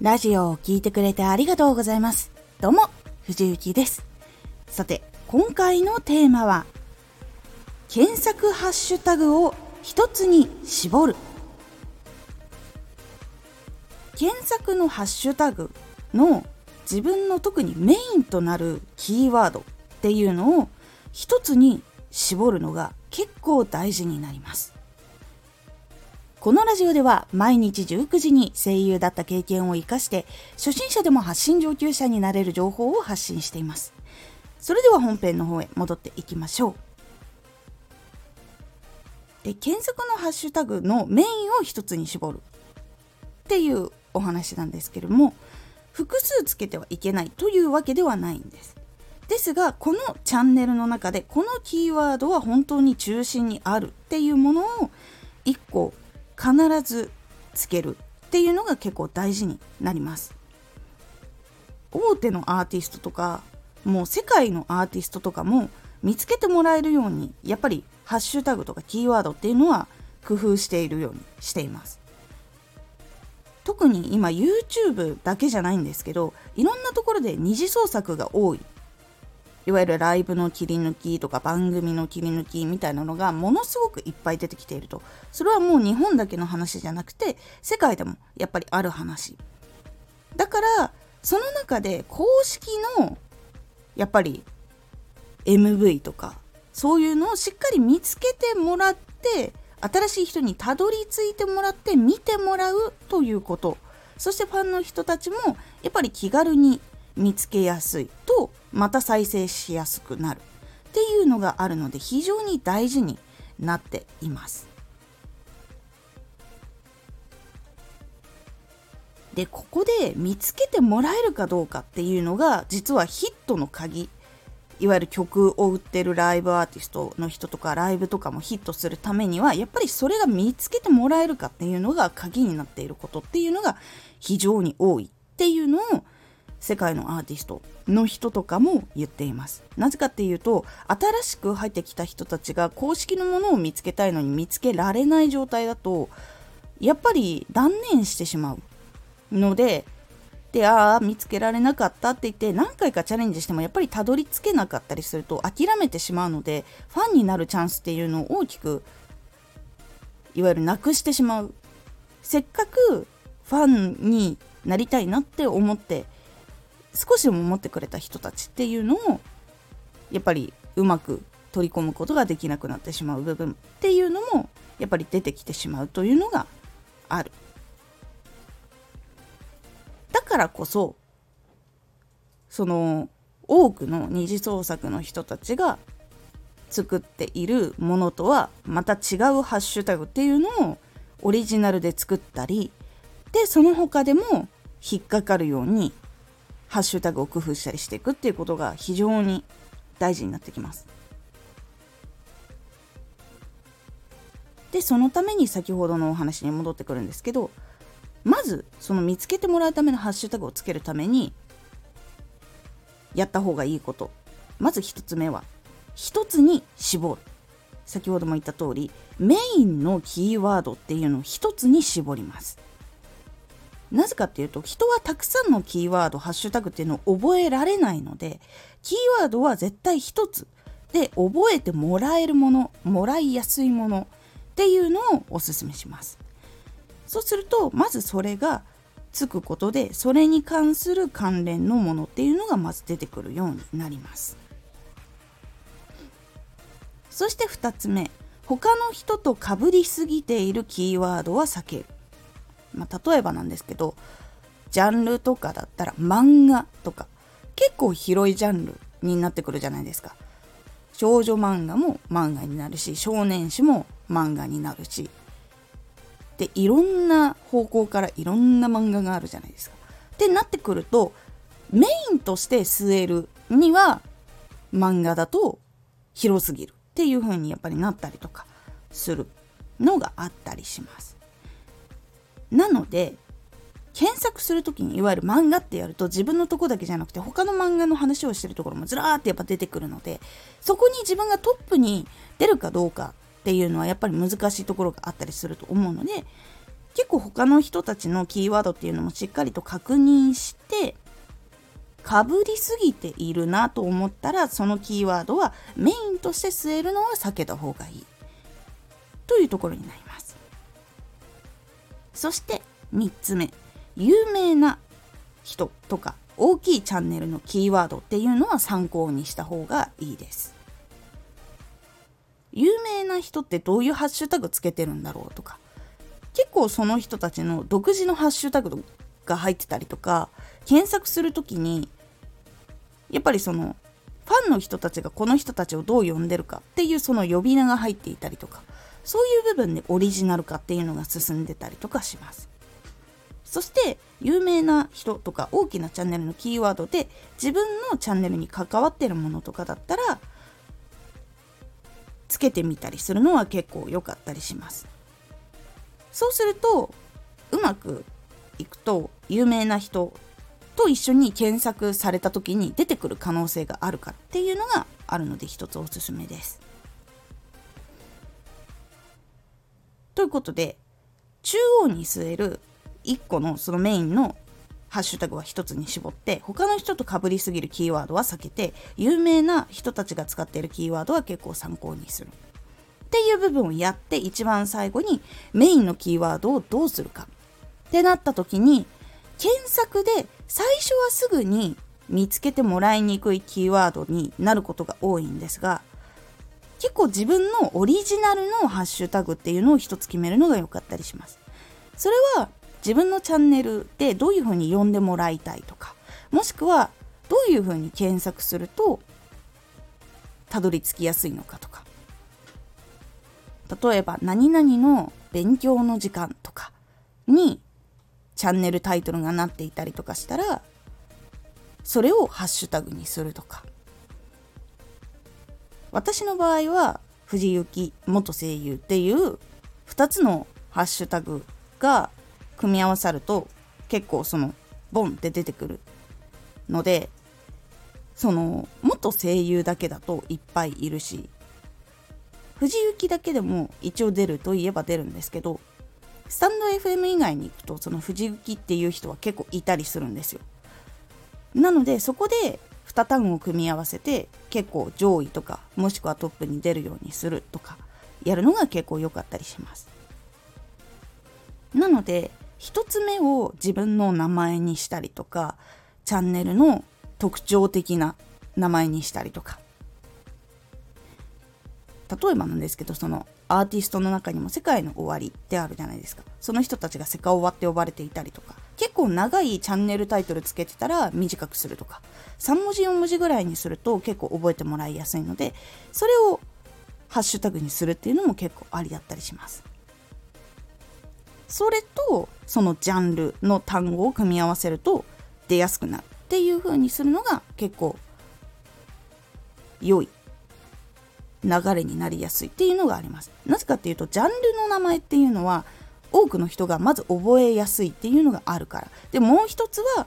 ラジオを聴いてくれてありがとうございます。どうも、藤幸です。さて、今回のテーマは、検索ハッシュタグを一つに絞る。検索のハッシュタグの自分の特にメインとなるキーワードっていうのを一つに絞るのが結構大事になります。このラジオでは毎日19時に声優だった経験を活かして初心者でも発信上級者になれる情報を発信しています。それでは本編の方へ戻っていきましょう。で検索のハッシュタグのメインを一つに絞るっていうお話なんですけれども複数つけてはいけないというわけではないんです。ですがこのチャンネルの中でこのキーワードは本当に中心にあるっていうものをずつけるっていうのが結構大事になります。大手のアーティストとかもう世界のアーティストとかも見つけてもらえるようにやっぱりハッシュタグとかキーワードっていうのは工夫しているようにしています。特に今 YouTube だけじゃないんですけどいろんなところで二次創作が多い。いわゆるライブの切り抜きとか番組の切り抜きみたいなのがものすごくいっぱい出てきていると。それはもう日本だけの話じゃなくて世界でもやっぱりある話。だからその中で公式のやっぱり MV とかそういうのをしっかり見つけてもらって新しい人にたどり着いてもらって見てもらうということ。そしてファンの人たちもやっぱり気軽に見つけやすいとまた再生しやすくなるっていうのがあるので非常に大事になっています。でここで見つけてもらえるかどうかっていうのが実はヒットの鍵いわゆる曲を売ってるライブアーティストの人とかライブとかもヒットするためにはやっぱりそれが見つけてもらえるかっていうのが鍵になっていることっていうのが非常に多いっていうのを世界のアーティストの人とかも言っています。なぜかっていうと新しく入ってきた人たちが公式のものを見つけたいのに見つけられない状態だとやっぱり断念してしまうのででああ見つけられなかったって言って何回かチャレンジしてもやっぱりたどり着けなかったりすると諦めてしまうのでファンになるチャンスっていうのを大きくいわゆるなくしてしまう。せっかくファンになりたいなって思って少しでも思ってくれた人たちっていうのをやっぱりうまく取り込むことができなくなってしまう部分っていうのもやっぱり出てきてしまうというのがある。だからこそその多くの二次創作の人たちが作っているものとはまた違うハッシュタグっていうのをオリジナルで作ったりでその他でも引っかかるようにハッシュタグを工夫したりしていくっていうことが非常に大事になってきます。でそのために先ほどのお話に戻ってくるんですけどまずその見つけてもらうためのハッシュタグをつけるためにやった方がいいこと。まず1つ目は1つに絞る。先ほども言った通りメインのキーワードっていうのを1つに絞ります。なぜかっていうと人はたくさんのキーワードハッシュタグっていうのを覚えられないのでキーワードは絶対一つ。で覚えてもらえるものもらいやすいものっていうのをおすすめします。そうするとまずそれがつくことでそれに関する関連のものっていうのがまず出てくるようになります。そして2つ目。他の人とかぶりすぎているキーワードは避ける。まあ、例えばなんですけどジャンルとかだったら漫画とか結構広いジャンルになってくるじゃないですか。少女漫画も漫画になるし少年誌も漫画になるし。でいろんな方向からいろんな漫画があるじゃないですか。ってなってくるとメインとして据えるには漫画だと広すぎるっていう風にやっぱりなったりとかするのがあったりします。なので検索する時にいわゆる漫画ってやると自分のとこだけじゃなくて他の漫画の話をしてるところもずらーってやっぱ出てくるのでそこに自分がトップに出るかどうかっていうのはやっぱり難しいところがあったりすると思うので結構他の人たちのキーワードっていうのもしっかりと確認してかぶりすぎているなと思ったらそのキーワードはメインとして据えるのは避けた方がいい。というところになります。そして3つ目。有名な人とか大きいチャンネルのキーワードっていうのは参考にした方がいいです。有名な人ってどういうハッシュタグつけてるんだろうとか。結構その人たちの独自のハッシュタグが入ってたりとか検索する時にやっぱりそのファンの人たちがこの人たちをどう呼んでるかっていうその呼び名が入っていたりとか。そういう部分でオリジナル化っていうのが進んでたりとかしますそして有名な人とか大きなチャンネルのキーワードで自分のチャンネルに関わってるものとかだったらつけてみたりするのは結構良かったりしますそうするとうまくいくと有名な人と一緒に検索された時に出てくる可能性があるかっていうのがあるので一つおすすめです。ということで中央に据える1個のそのメインのハッシュタグは1つに絞って他の人とかぶりすぎるキーワードは避けて有名な人たちが使っているキーワードは結構参考にする。っていう部分をやって一番最後にメインのキーワードをどうするか。ってなった時に検索で最初はすぐに見つけてもらいにくいキーワードになることが多いんですが結構自分のオリジナルのハッシュタグっていうのを一つ決めるのが良かったりします。それは自分のチャンネルでどういうふうに呼んでもらいたいとかもしくはどういうふうに検索するとたどり着きやすいのかとか例えば何々の勉強の時間とかにチャンネルタイトルがなっていたりとかしたらそれをハッシュタグにするとか私の場合は藤幸元声優っていう2つのハッシュタグが組み合わさると結構そのボンって出てくるのでその元声優だけだといっぱいいるし藤幸だけでも一応出るといえば出るんですけどスタンド FM 以外に行くとその藤雪っていう人は結構いたりするんですよ。なのでそこで2単語を組み合わせて結構上位とかもしくはトップに出るようにするとかやるのが結構良かったりします。なので1つ目を自分の名前にしたりとかチャンネルの特徴的な名前にしたりとか。例えばなんですけどそのアーティストの中にも世界の終わりってあるじゃないですか。その人たちがセカオワって呼ばれていたりとか。結構長いチャンネルタイトルつけてたら短くするとか3文字4文字ぐらいにすると結構覚えてもらいやすいのでそれをハッシュタグにするっていうのも結構ありだったりしますそれとそのジャンルの単語を組み合わせると出やすくなるっていう風にするのが結構良い流れになりやすいっていうのがあります。なぜかっていうとジャンルの名前っていうのは多くの人がまず覚えやすいっていうのがあるから。でもう一つは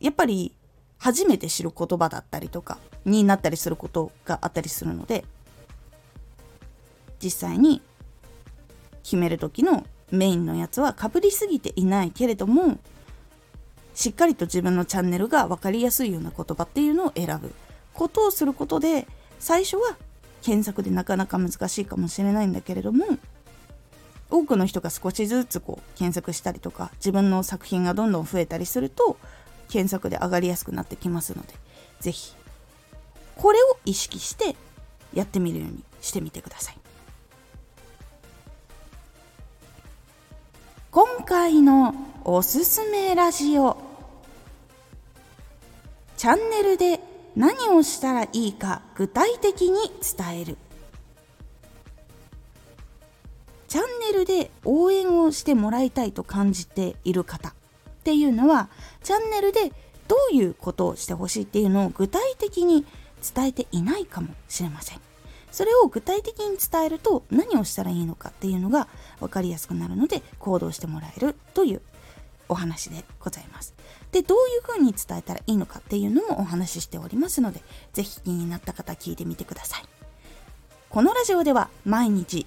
やっぱり初めて知る言葉だったりとかになったりすることがあったりするので実際に決める時のメインのやつはかぶりすぎていないけれどもしっかりと自分のチャンネルが分かりやすいような言葉っていうのを選ぶことをすることで最初は検索でなかなか難しいかもしれないんだけれども多くの人が少しずつこう検索したりとか自分の作品がどんどん増えたりすると検索で上がりやすくなってきますので是非これを意識してやってみるようにしてみてください。今回のおすすめラジオ。チャンネルで何をしたらいいか具体的に伝える。チャンネルで応援をしてもらいたいと感じている方っていうのはチャンネルでどういうことをしてほしいっていうのを具体的に伝えていないかもしれません。それを具体的に伝えると何をしたらいいのかっていうのが分かりやすくなるので行動してもらえるというお話でございます。でどういうふうに伝えたらいいのかっていうのもお話ししておりますので是非気になった方聞いてみてください。このラジオでは毎日